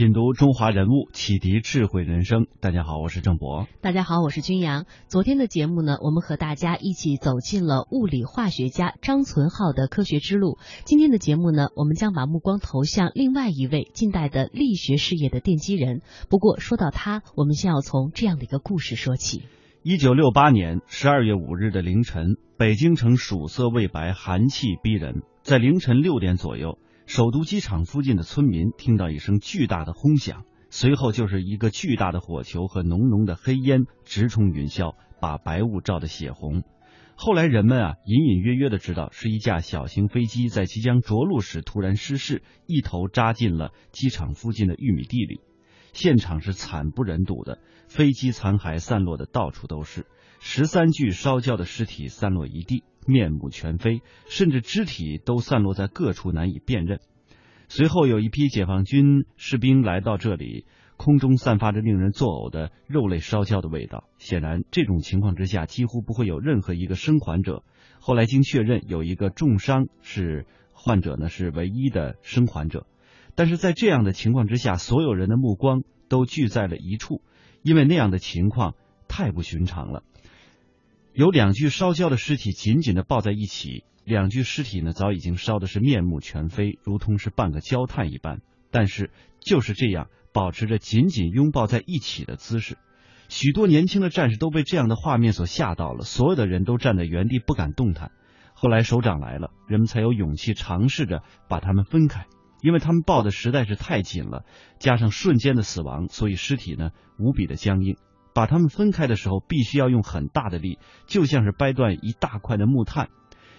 品读中华人物，启迪智慧人生。大家好，我是郑博。大家好，我是君阳。昨天的节目呢，我们和大家一起走进了物理化学家张存浩的科学之路。今天的节目呢，我们将把目光投向另外一位近代的力学事业的奠基人。不过说到他，我们先要从这样的一个故事说起。一九六八年十二月五日的凌晨，北京城曙色未白，寒气逼人。在凌晨六点左右。首都机场附近的村民听到一声巨大的轰响，随后就是一个巨大的火球和浓浓的黑烟直冲云霄，把白雾照得血红。后来人们啊隐隐约约的知道，是一架小型飞机在即将着陆时突然失事，一头扎进了机场附近的玉米地里。现场是惨不忍睹的，飞机残骸散落的到处都是，十三具烧焦的尸体散落一地。面目全非，甚至肢体都散落在各处，难以辨认。随后有一批解放军士兵来到这里，空中散发着令人作呕的肉类烧焦的味道。显然，这种情况之下几乎不会有任何一个生还者。后来经确认，有一个重伤是患者呢，是唯一的生还者。但是在这样的情况之下，所有人的目光都聚在了一处，因为那样的情况太不寻常了。有两具烧焦的尸体紧紧的抱在一起，两具尸体呢早已经烧的是面目全非，如同是半个焦炭一般。但是就是这样保持着紧紧拥抱在一起的姿势，许多年轻的战士都被这样的画面所吓到了，所有的人都站在原地不敢动弹。后来首长来了，人们才有勇气尝试着把他们分开，因为他们抱的实在是太紧了，加上瞬间的死亡，所以尸体呢无比的僵硬。把它们分开的时候，必须要用很大的力，就像是掰断一大块的木炭。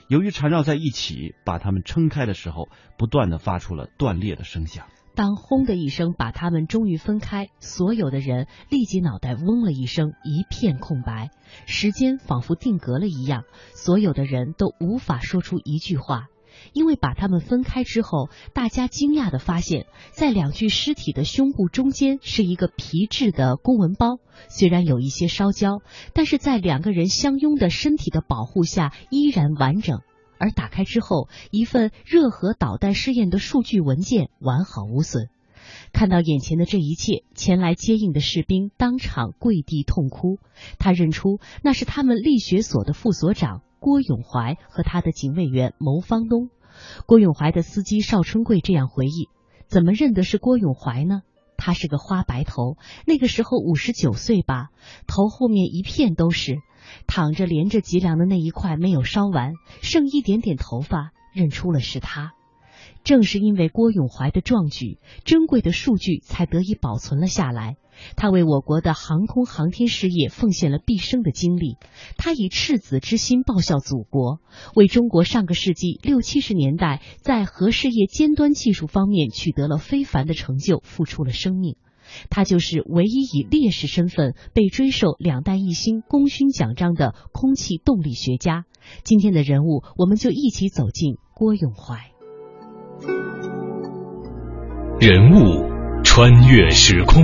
由于缠绕在一起，把它们撑开的时候，不断的发出了断裂的声响。当轰的一声把它们终于分开，所有的人立即脑袋嗡了一声，一片空白，时间仿佛定格了一样，所有的人都无法说出一句话。因为把它们分开之后，大家惊讶地发现，在两具尸体的胸部中间是一个皮质的公文包，虽然有一些烧焦，但是在两个人相拥的身体的保护下依然完整。而打开之后，一份热核导弹试验的数据文件完好无损。看到眼前的这一切，前来接应的士兵当场跪地痛哭。他认出那是他们力学所的副所长。郭永怀和他的警卫员牟方东，郭永怀的司机邵春贵这样回忆：怎么认得是郭永怀呢？他是个花白头，那个时候五十九岁吧，头后面一片都是，躺着连着脊梁的那一块没有烧完，剩一点点头发，认出了是他。正是因为郭永怀的壮举，珍贵的数据才得以保存了下来。他为我国的航空航天事业奉献了毕生的精力，他以赤子之心报效祖国，为中国上个世纪六七十年代在核事业尖端技术方面取得了非凡的成就付出了生命。他就是唯一以烈士身份被追授两弹一星功勋奖章的空气动力学家。今天的人物，我们就一起走进郭永怀。人物穿越时空，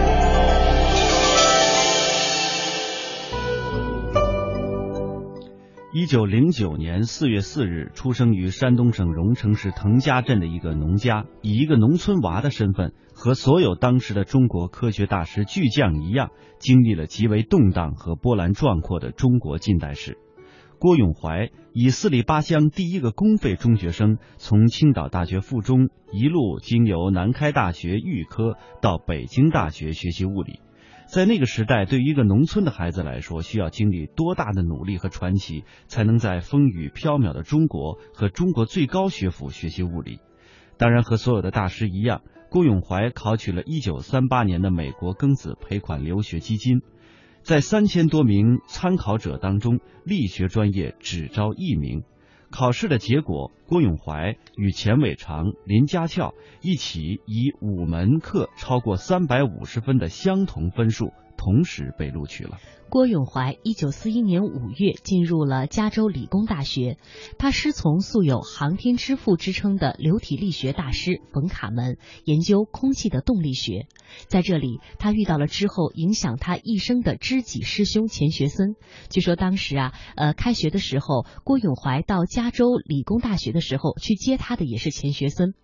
一九零九年四月四日，出生于山东省荣成市滕家镇的一个农家，以一个农村娃的身份，和所有当时的中国科学大师巨匠一样，经历了极为动荡和波澜壮阔的中国近代史。郭永怀以四里八乡第一个公费中学生，从青岛大学附中一路经由南开大学预科到北京大学学习物理。在那个时代，对于一个农村的孩子来说，需要经历多大的努力和传奇，才能在风雨飘渺的中国和中国最高学府学习物理？当然，和所有的大师一样，郭永怀考取了1938年的美国庚子赔款留学基金。在三千多名参考者当中，力学专业只招一名。考试的结果，郭永怀与钱伟长、林家翘一起以五门课超过三百五十分的相同分数，同时被录取了。郭永怀一九四一年五月进入了加州理工大学，他师从素有“航天之父”之称的流体力学大师冯卡门，研究空气的动力学。在这里，他遇到了之后影响他一生的知己师兄钱学森。据说当时啊，呃，开学的时候，郭永怀到加州理工大学的时候去接他的也是钱学森。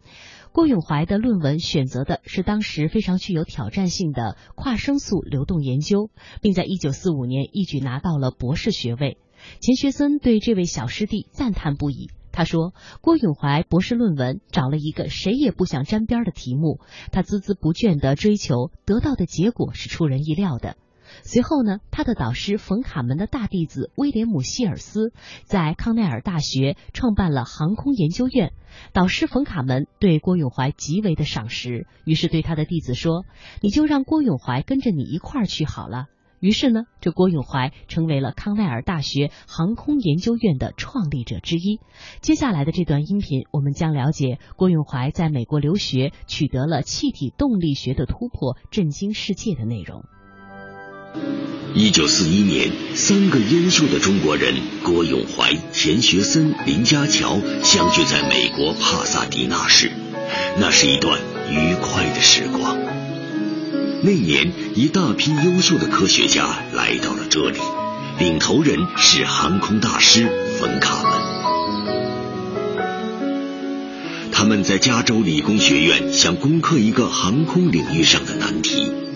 郭永怀的论文选择的是当时非常具有挑战性的跨声速流动研究，并在一九四五年一举拿到了博士学位。钱学森对这位小师弟赞叹不已。他说：“郭永怀博士论文找了一个谁也不想沾边的题目，他孜孜不倦地追求，得到的结果是出人意料的。”随后呢，他的导师冯卡门的大弟子威廉姆希尔斯在康奈尔大学创办了航空研究院。导师冯卡门对郭永怀极为的赏识，于是对他的弟子说：“你就让郭永怀跟着你一块儿去好了。”于是呢，这郭永怀成为了康奈尔大学航空研究院的创立者之一。接下来的这段音频，我们将了解郭永怀在美国留学取得了气体动力学的突破，震惊世界的内容。一九四一年，三个优秀的中国人郭永怀、钱学森、林家乔相聚在美国帕萨迪纳市，那是一段愉快的时光。那年，一大批优秀的科学家来到了这里，领头人是航空大师冯卡门。他们在加州理工学院想攻克一个航空领域上的难题。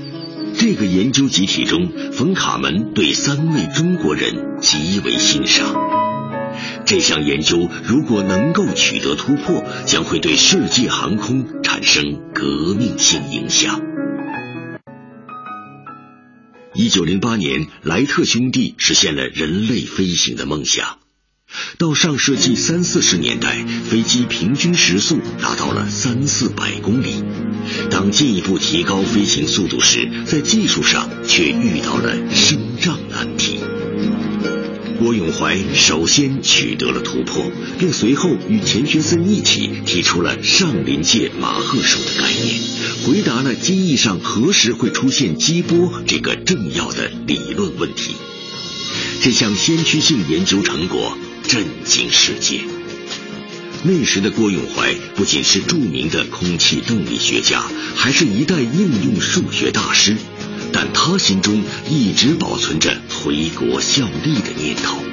这个研究集体中，冯卡门对三位中国人极为欣赏。这项研究如果能够取得突破，将会对世界航空产生革命性影响。一九零八年，莱特兄弟实现了人类飞行的梦想。到上世纪三四十年代，飞机平均时速达到了三四百公里。当进一步提高飞行速度时，在技术上却遇到了声障难题。郭永怀首先取得了突破，并随后与钱学森一起提出了上临界马赫数的概念，回答了机翼上何时会出现激波这个重要的理论问题。这项先驱性研究成果震惊世界。那时的郭永怀不仅是著名的空气动力学家，还是一代应用数学大师，但他心中一直保存着回国效力的念头。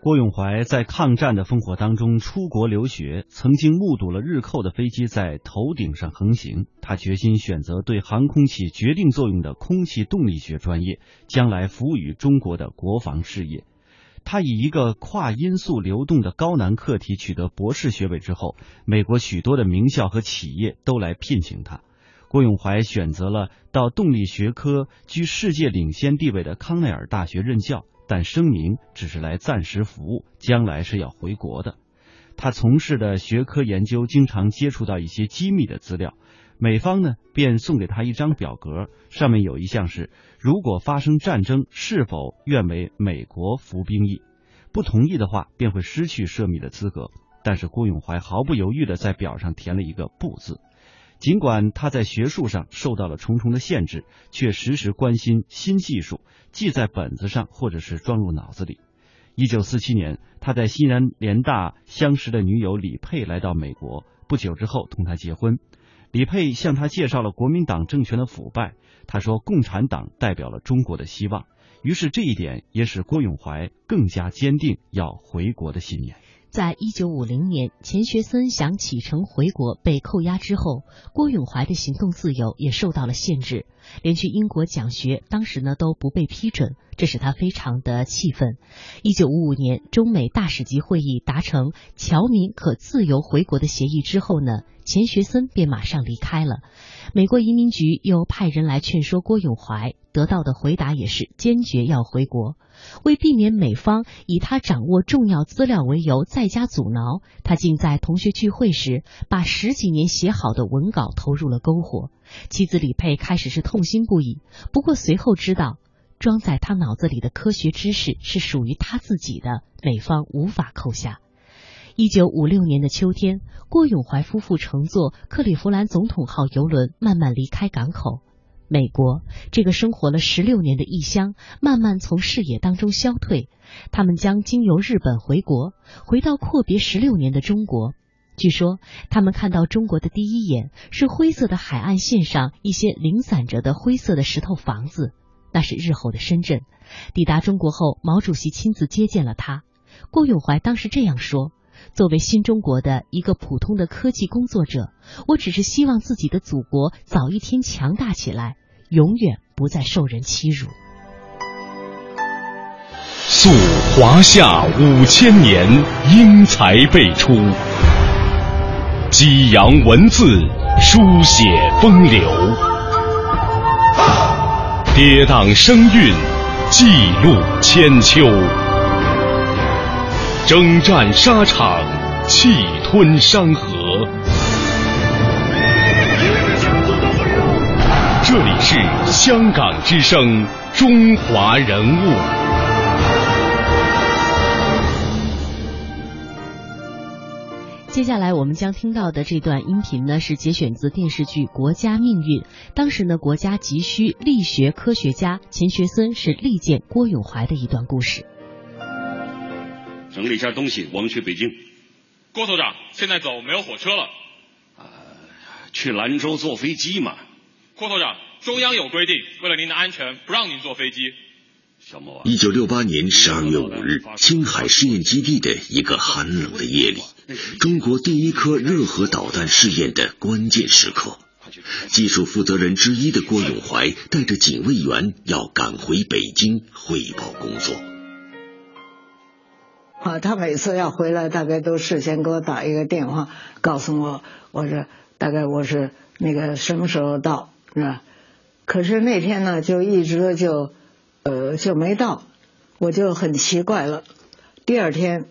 郭永怀在抗战的烽火当中出国留学，曾经目睹了日寇的飞机在头顶上横行。他决心选择对航空起决定作用的空气动力学专业，将来服务于中国的国防事业。他以一个跨音速流动的高难课题取得博士学位之后，美国许多的名校和企业都来聘请他。郭永怀选择了到动力学科居世界领先地位的康奈尔大学任教，但声明只是来暂时服务，将来是要回国的。他从事的学科研究经常接触到一些机密的资料。美方呢，便送给他一张表格，上面有一项是：如果发生战争，是否愿为美国服兵役？不同意的话，便会失去涉密的资格。但是郭永怀毫不犹豫的在表上填了一个“不”字。尽管他在学术上受到了重重的限制，却时时关心新技术，记在本子上或者是装入脑子里。一九四七年，他在西南联大相识的女友李佩来到美国，不久之后同他结婚。李佩向他介绍了国民党政权的腐败，他说共产党代表了中国的希望，于是这一点也使郭永怀更加坚定要回国的信念。在一九五零年，钱学森想启程回国被扣押之后，郭永怀的行动自由也受到了限制，连去英国讲学，当时呢都不被批准，这使他非常的气愤。一九五五年，中美大使级会议达成侨民可自由回国的协议之后呢，钱学森便马上离开了。美国移民局又派人来劝说郭永怀，得到的回答也是坚决要回国。为避免美方以他掌握重要资料为由再加阻挠，他竟在同学聚会时把十几年写好的文稿投入了篝火。妻子李佩开始是痛心不已，不过随后知道，装在他脑子里的科学知识是属于他自己的，美方无法扣下。一九五六年的秋天，郭永怀夫妇乘坐克利夫兰总统号游轮慢慢离开港口。美国这个生活了十六年的异乡，慢慢从视野当中消退。他们将经由日本回国，回到阔别十六年的中国。据说，他们看到中国的第一眼是灰色的海岸线上一些零散着的灰色的石头房子，那是日后的深圳。抵达中国后，毛主席亲自接见了他。郭永怀当时这样说。作为新中国的一个普通的科技工作者，我只是希望自己的祖国早一天强大起来，永远不再受人欺辱。溯华夏五千年，英才辈出；激扬文字，书写风流；跌宕声韵，记录千秋。征战沙场，气吞山河。这里是香港之声，中华人物。接下来我们将听到的这段音频呢，是节选自电视剧《国家命运》。当时呢，国家急需力学科学家，钱学森是力荐郭永怀的一段故事。整理一下东西，我们去北京。郭所长，现在走，没有火车了。呃，去兰州坐飞机嘛。郭所长，中央有规定，为了您的安全，不让您坐飞机。小莫，一九六八年十二月五日，青海试验基地的一个寒冷的夜里，中国第一颗热核导弹试验的关键时刻，技术负责人之一的郭永怀带着警卫员要赶回北京汇报工作。啊，他每次要回来，大概都事先给我打一个电话，告诉我，我说大概我是那个什么时候到，是吧？可是那天呢，就一直就，呃，就没到，我就很奇怪了。第二天，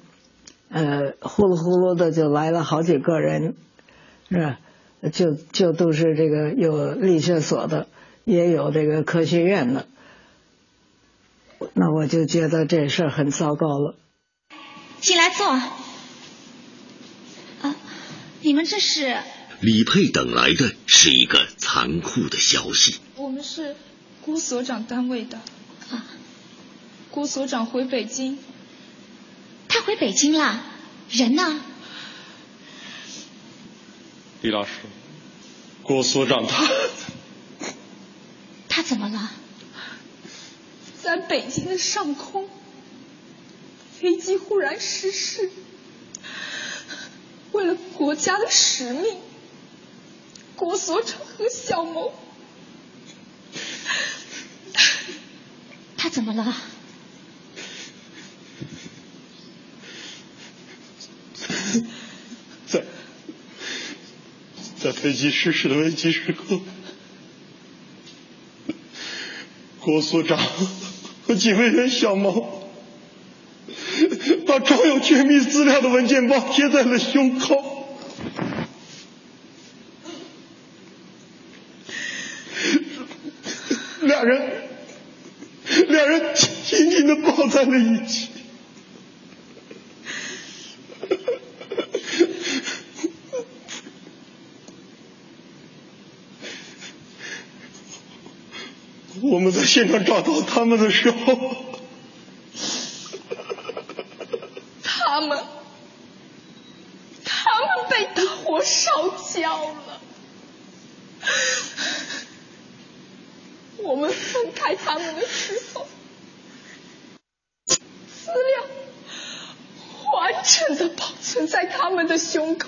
呃，呼噜呼噜的就来了好几个人，是吧？就就都是这个有力学所的，也有这个科学院的，那我就觉得这事儿很糟糕了。进来坐。啊，你们这是？李佩等来的是一个残酷的消息。我们是郭所长单位的。啊。郭所长回北京。他回北京了？人呢？李老师，郭所长他。他怎么了？在北京的上空。飞机忽然失事，为了国家的使命，郭所长和小萌，他怎么了？在在飞机失事的危机时刻，郭所长和警卫员小毛。把装有绝密资料的文件包贴在了胸口，两人两人紧紧的抱在了一起。我们在现场找到他们的时候。他们，他们被大火烧焦了。我们分开他们的时候，资料完整的保存在他们的胸口。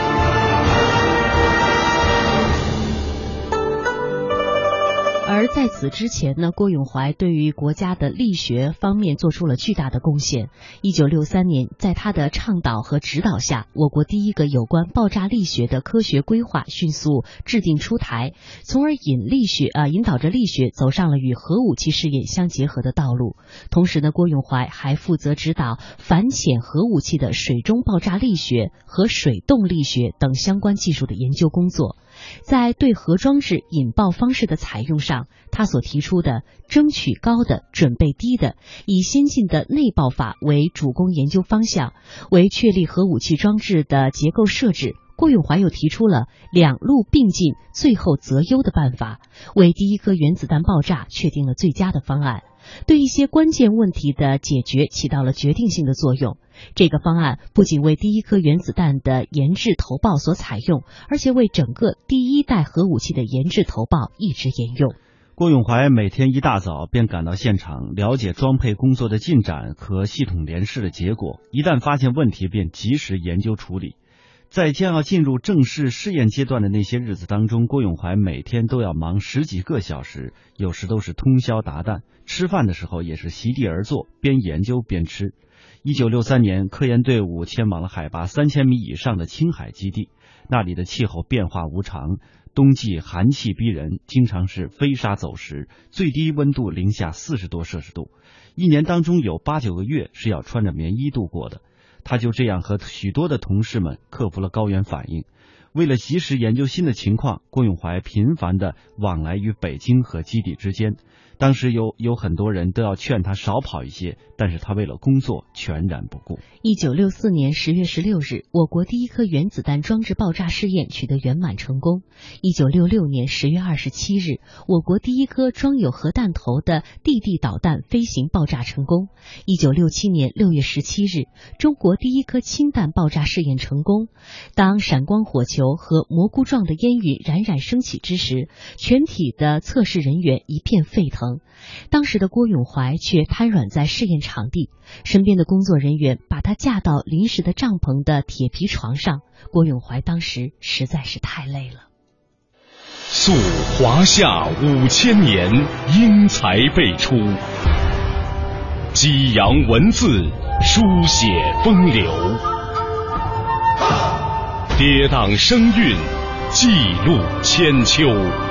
而在此之前呢，郭永怀对于国家的力学方面做出了巨大的贡献。一九六三年，在他的倡导和指导下，我国第一个有关爆炸力学的科学规划迅速制定出台，从而引力学啊引导着力学走上了与核武器试验相结合的道路。同时呢，郭永怀还负责指导反潜核武器的水中爆炸力学和水动力学等相关技术的研究工作。在对核装置引爆方式的采用上，他所提出的“争取高的，准备低的，以先进的内爆法为主攻研究方向”，为确立核武器装置的结构设置。郭永怀又提出了“两路并进，最后择优”的办法，为第一颗原子弹爆炸确定了最佳的方案。对一些关键问题的解决起到了决定性的作用。这个方案不仅为第一颗原子弹的研制投报所采用，而且为整个第一代核武器的研制投报一直沿用。郭永怀每天一大早便赶到现场，了解装配工作的进展和系统联试的结果。一旦发现问题，便及时研究处理。在将要进入正式试验阶段的那些日子当中，郭永怀每天都要忙十几个小时，有时都是通宵达旦。吃饭的时候也是席地而坐，边研究边吃。一九六三年，科研队伍迁往了海拔三千米以上的青海基地，那里的气候变化无常，冬季寒气逼人，经常是飞沙走石，最低温度零下四十多摄氏度，一年当中有八九个月是要穿着棉衣度过的。他就这样和许多的同事们克服了高原反应。为了及时研究新的情况，郭永怀频繁的往来于北京和基地之间。当时有有很多人都要劝他少跑一些，但是他为了工作全然不顾。一九六四年十月十六日，我国第一颗原子弹装置爆炸试验取得圆满成功。一九六六年十月二十七日，我国第一颗装有核弹头的地地导弹飞行爆炸成功。一九六七年六月十七日，中国第一颗氢弹爆炸试验成功。当闪光火球和蘑菇状的烟云冉冉升起之时，全体的测试人员一片沸腾。当时的郭永怀却瘫软在试验场地，身边的工作人员把他架到临时的帐篷的铁皮床上。郭永怀当时实在是太累了。溯华夏五千年，英才辈出；激扬文字，书写风流；跌宕声韵，记录千秋。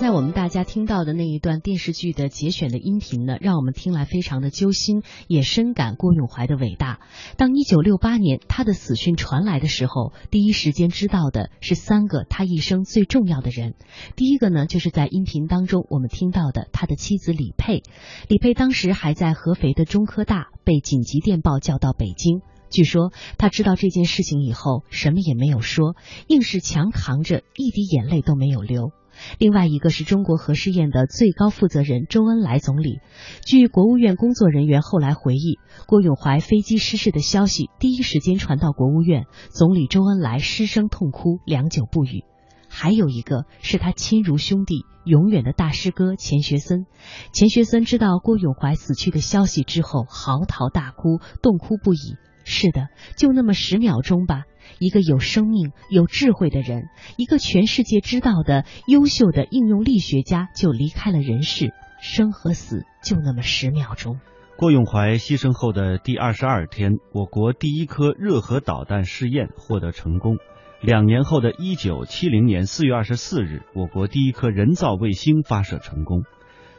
才我们大家听到的那一段电视剧的节选的音频呢，让我们听来非常的揪心，也深感郭永怀的伟大。当一九六八年他的死讯传来的时候，第一时间知道的是三个他一生最重要的人。第一个呢，就是在音频当中我们听到的他的妻子李佩。李佩当时还在合肥的中科大，被紧急电报叫到北京。据说他知道这件事情以后，什么也没有说，硬是强扛着，一滴眼泪都没有流。另外一个是中国核试验的最高负责人周恩来总理。据国务院工作人员后来回忆，郭永怀飞机失事的消息第一时间传到国务院，总理周恩来失声痛哭，良久不语。还有一个是他亲如兄弟、永远的大师哥钱学森。钱学森知道郭永怀死去的消息之后，嚎啕大哭，痛哭不已。是的，就那么十秒钟吧。一个有生命、有智慧的人，一个全世界知道的优秀的应用力学家，就离开了人世。生和死就那么十秒钟。郭永怀牺牲后的第二十二天，我国第一颗热核导弹试验获得成功。两年后的一九七零年四月二十四日，我国第一颗人造卫星发射成功。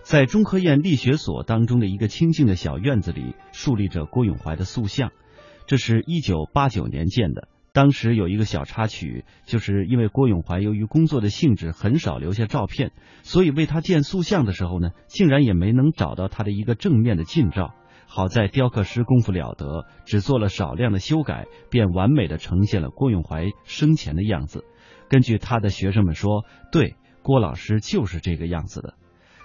在中科院力学所当中的一个清静的小院子里，竖立着郭永怀的塑像。这是一九八九年建的。当时有一个小插曲，就是因为郭永怀由于工作的性质很少留下照片，所以为他建塑像的时候呢，竟然也没能找到他的一个正面的近照。好在雕刻师功夫了得，只做了少量的修改，便完美的呈现了郭永怀生前的样子。根据他的学生们说，对，郭老师就是这个样子的。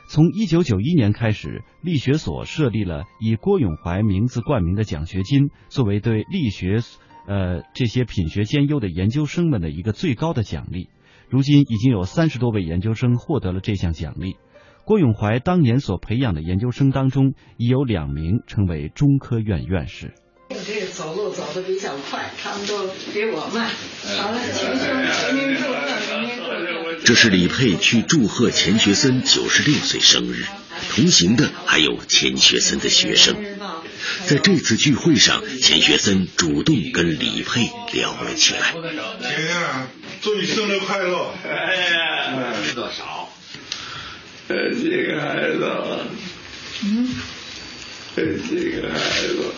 从一九九一年开始，力学所设立了以郭永怀名字冠名的奖学金，作为对力学。呃，这些品学兼优的研究生们的一个最高的奖励，如今已经有三十多位研究生获得了这项奖励。郭永怀当年所培养的研究生当中，已有两名成为中科院院士。这个走路走得比较快，他们都比我慢。好了，请全民祝贺，明天祝贺。这是李佩去祝贺钱学森九十六岁生日，同行的还有钱学森的学生。在这次聚会上，钱学森主动跟李佩聊了起来。钱，祝你生日快乐！哎呀，知道少。呃，这个孩子，嗯，这个孩子，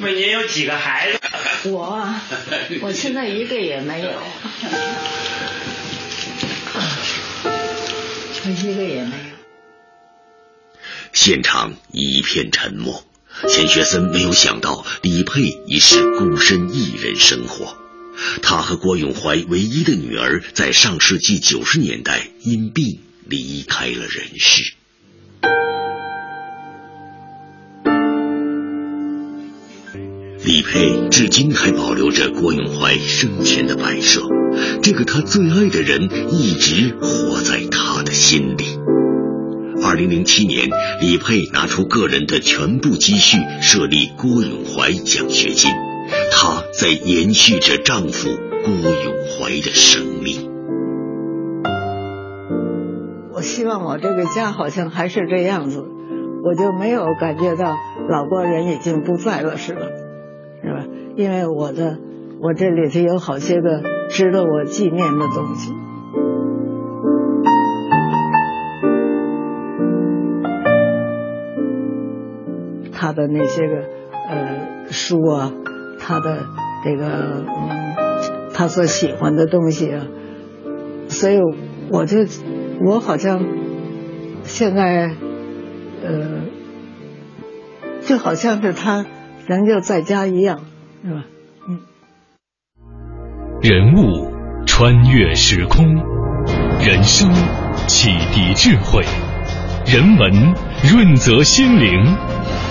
问您有几个孩子？我，我现在一个也没有，我一个也没有。现场一片沉默。钱学森没有想到李佩已是孤身一人生活，他和郭永怀唯一的女儿在上世纪九十年代因病离开了人世。李佩至今还保留着郭永怀生前的摆设，这个他最爱的人一直活在他的心里。二零零七年，李佩拿出个人的全部积蓄设立郭永怀奖学金，她在延续着丈夫郭永怀的生命。我希望我这个家好像还是这样子，我就没有感觉到老郭人已经不在了似的，是吧？因为我的我这里头有好些个值得我纪念的东西。他的那些个呃书啊，他的这个嗯，他所喜欢的东西啊，所以我就我好像现在呃，就好像是他人就在家一样，是吧？嗯。人物穿越时空，人生启迪智慧，人文润泽心灵。